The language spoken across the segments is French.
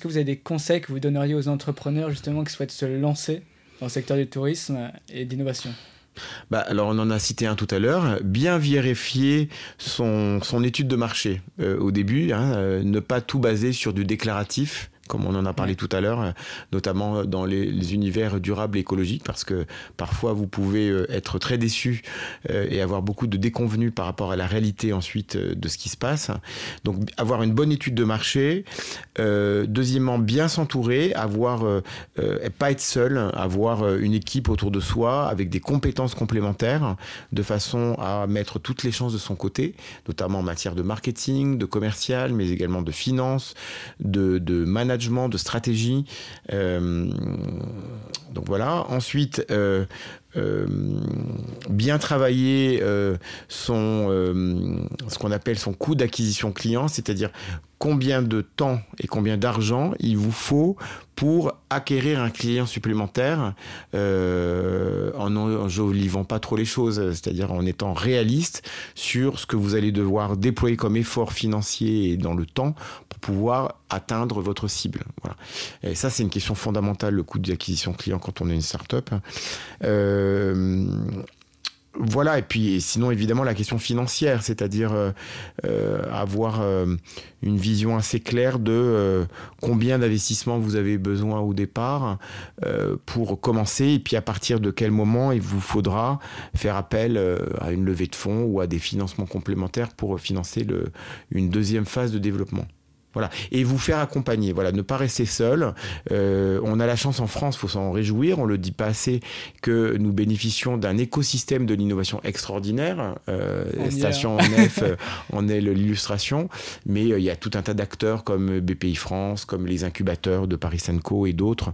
est-ce que vous avez des conseils que vous donneriez aux entrepreneurs justement qui souhaitent se lancer dans le secteur du tourisme et d'innovation bah, alors on en a cité un tout à l'heure, bien vérifier son, son étude de marché. Euh, au début, hein, euh, ne pas tout baser sur du déclaratif, comme on en a parlé tout à l'heure, notamment dans les, univers durables et écologiques, parce que parfois vous pouvez euh, être très déçu euh, et avoir beaucoup de déconvenus par rapport à la réalité ensuite euh, de ce qui se passe. Donc avoir une bonne étude de marché. deuxièmement, bien s'entourer, avoir pas être seul, avoir une équipe autour de soi avec des compétences complémentaires, de façon à mettre toutes les chances de son côté, notamment en matière de marketing, de commercial, mais également de finance, de, de management de stratégie. Euh, donc voilà. Ensuite, euh, euh, bien travailler son, ce qu'on appelle son coût d'acquisition client, c'est-à-dire combien de temps et combien d'argent il vous faut pour acquérir un client supplémentaire euh, en n'enjolivant pas trop les choses, c'est-à-dire en étant réaliste sur ce que vous allez devoir déployer comme effort financier dans le temps pour pouvoir atteindre votre cible. Et ça, c'est une question fondamentale, le coût d'acquisition client quand on est une start-up. Euh, voilà, et puis sinon évidemment la question financière, c'est-à-dire euh, euh, avoir euh, une vision assez claire de combien d'investissements vous avez besoin au départ pour commencer, et puis à partir de quel moment il vous faudra faire appel à une levée de fonds ou à des financements complémentaires pour financer le, une deuxième phase de développement. Voilà. Et vous faire accompagner. Voilà. Ne pas rester seul. Euh, on a la chance en France, faut s'en réjouir. On le dit pas assez que nous bénéficions d'un écosystème de l'innovation extraordinaire. Euh, Station Nef euh, en est l'illustration. Mais euh, il y a tout un tas d'acteurs comme BPI France, comme les incubateurs de Paris Senco et d'autres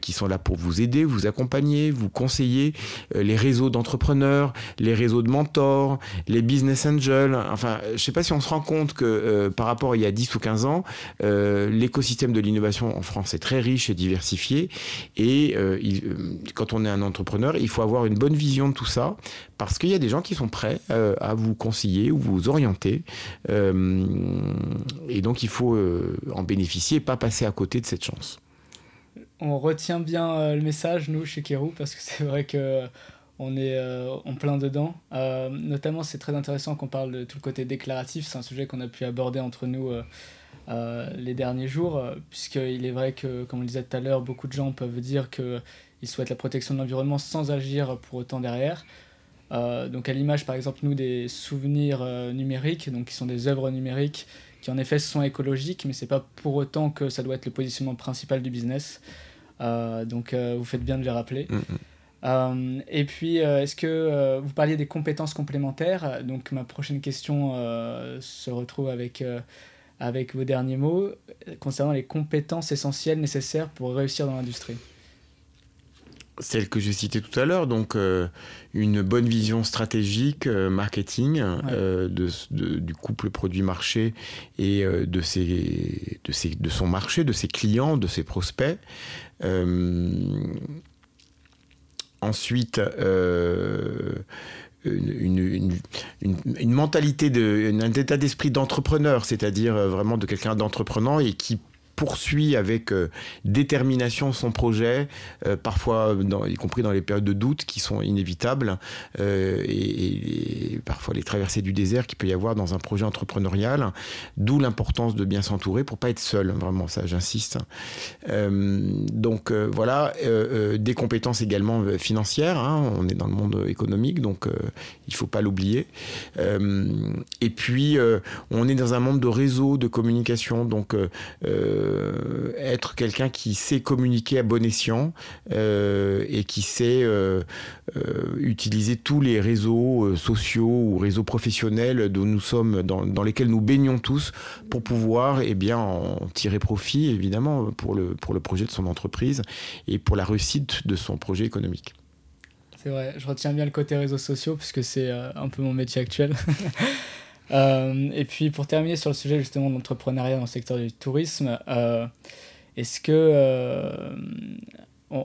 qui sont là pour vous aider, vous accompagner, vous conseiller. les réseaux d'entrepreneurs, les réseaux de mentors, les business angels. Enfin, je sais pas si on se rend compte que par rapport à il y a 10 ou 15 ans, euh, l'écosystème de l'innovation en France est très riche et diversifié. Et euh, euh, quand on est un entrepreneur, il faut avoir une bonne vision de tout ça parce qu'il y a des gens qui sont prêts à vous conseiller ou vous orienter. et donc, il faut en bénéficier et pas passer à côté de cette chance. On retient bien le message, nous, chez Kérou, parce que c'est vrai que on est en plein dedans. notamment, c'est très intéressant qu'on parle de tout le côté déclaratif. C'est un sujet qu'on a pu aborder entre nous les derniers jours, euh, puisqu'il est vrai que, comme on le disait tout à l'heure, beaucoup de gens peuvent dire qu'ils souhaitent la protection de l'environnement sans agir pour autant derrière. Euh, donc à l'image par exemple nous des souvenirs numériques, donc qui sont des œuvres numériques qui en effet sont écologiques, mais c'est pas pour autant que ça doit être le positionnement principal du business. donc vous faites bien de le rappeler. Et puis, est-ce que vous parliez des compétences complémentaires? Donc, ma prochaine question se retrouve avec avec vos derniers mots concernant les compétences essentielles nécessaires pour réussir dans l'industrie celle que j'ai citée tout à l'heure, donc euh, une bonne vision stratégique, euh, marketing euh, de, du couple produit-marché et de, ses, de, ses, de, son marché, de ses clients, de ses prospects. ensuite, une, une, une, mentalité, de, un état d'esprit d'entrepreneur, c'est-à-dire euh, vraiment de quelqu'un d'entreprenant et qui poursuit avec euh, détermination son projet, euh, parfois y compris dans les périodes de doute qui sont inévitables, euh, et, parfois les traversées du désert qu'il peut y avoir dans un projet entrepreneurial, d'où l'importance de bien s'entourer pour pas être seul, vraiment ça j'insiste. donc voilà, des compétences également financières, hein, on est dans le monde économique, donc il faut pas l'oublier. et puis on est dans un monde de réseau, de communication, donc euh, être quelqu'un qui sait communiquer à bon escient euh, et qui sait euh, utiliser tous les réseaux sociaux ou réseaux professionnels dont nous sommes, dans, lesquels nous baignons tous pour pouvoir eh bien, en tirer profit, évidemment, pour le, pour le projet de son entreprise et pour la réussite de son projet économique. C'est vrai, je retiens bien le côté réseaux sociaux puisque c'est un peu mon métier actuel. Euh, et puis pour terminer sur le sujet justement de l'entrepreneuriat dans le secteur du tourisme, euh, est-ce que, euh,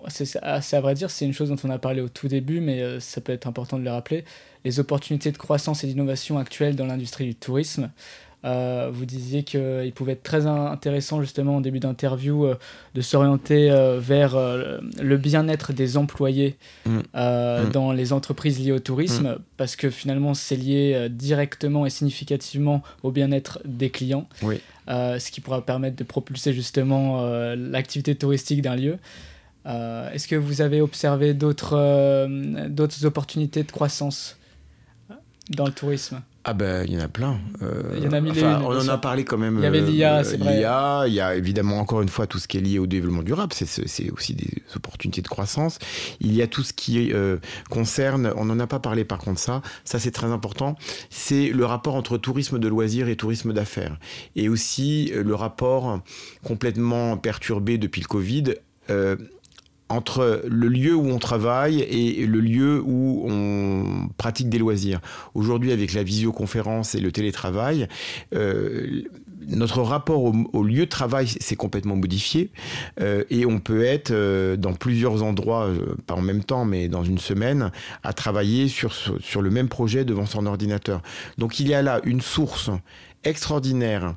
c'est à vrai dire, c'est une chose dont on a parlé au tout début, mais ça peut être important de le rappeler, les opportunités de croissance et d'innovation actuelles dans l'industrie du tourisme, Euh, vous disiez qu'il pouvait être très intéressant justement en début d'interview euh, de s'orienter euh, vers le bien-être des employés mm. Mm. dans les entreprises liées au tourisme mm. parce que finalement c'est lié directement et significativement au bien-être des clients, ce qui pourra permettre de propulser justement l'activité touristique d'un lieu. Est-ce que vous avez observé d'autres opportunités de croissance dans le tourisme? Ah ben il y en a plein. Euh, il y en a mille On en a parlé quand même. Il y avait l'IA, euh, c'est vrai. L'IA, il y a évidemment encore une fois tout ce qui est lié au développement durable, c'est aussi des opportunités de croissance. Il y a tout ce qui euh, concerne, on n'en a pas parlé par contre ça, ça c'est très important, c'est le rapport entre tourisme de loisirs et tourisme d'affaires. Et aussi le rapport complètement perturbé depuis le Covid entre le lieu où on travaille et le lieu où on pratique des loisirs. Aujourd'hui, avec la visioconférence et le télétravail, euh, notre rapport au, lieu de travail s'est complètement modifié euh, et on peut être euh, dans plusieurs endroits, pas en même temps, mais dans une semaine, à travailler sur, sur le même projet devant son ordinateur. Donc il y a là une source extraordinaire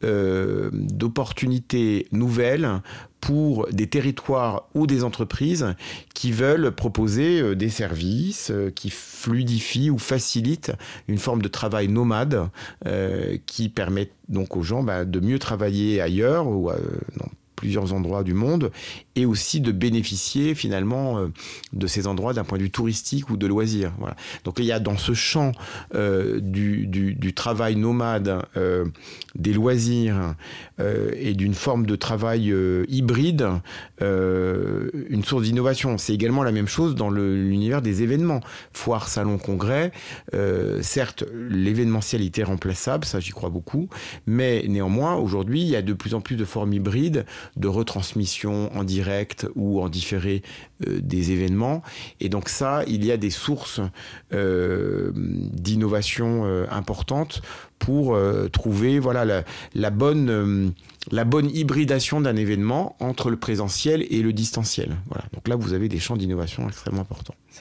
d'opportunités nouvelles pour des territoires ou des entreprises qui veulent proposer euh, des services euh, qui fluidifient ou facilitent une forme de travail nomade qui permet donc aux gens bah, de mieux travailler ailleurs ou plusieurs endroits du monde et aussi de bénéficier finalement euh, de ces endroits d'un point de vue touristique ou de loisirs. Voilà. Donc il y a dans ce champ euh, du, du, travail nomade, euh, des loisirs et d'une forme de travail hybride, une source d'innovation. C'est également la même chose dans l'univers des événements. Foire, salon, congrès. certes, l'événementiel était remplaçable, ça j'y crois beaucoup, mais néanmoins aujourd'hui il y a de plus en plus de formes hybrides de retransmission en direct ou en différé euh, des événements. Et donc ça, il y a des sources euh, d'innovation euh, importantes pour trouver voilà, la, bonne, la bonne hybridation d'un événement entre le présentiel et le distanciel. Voilà. Donc là, vous avez des champs d'innovation extrêmement importants.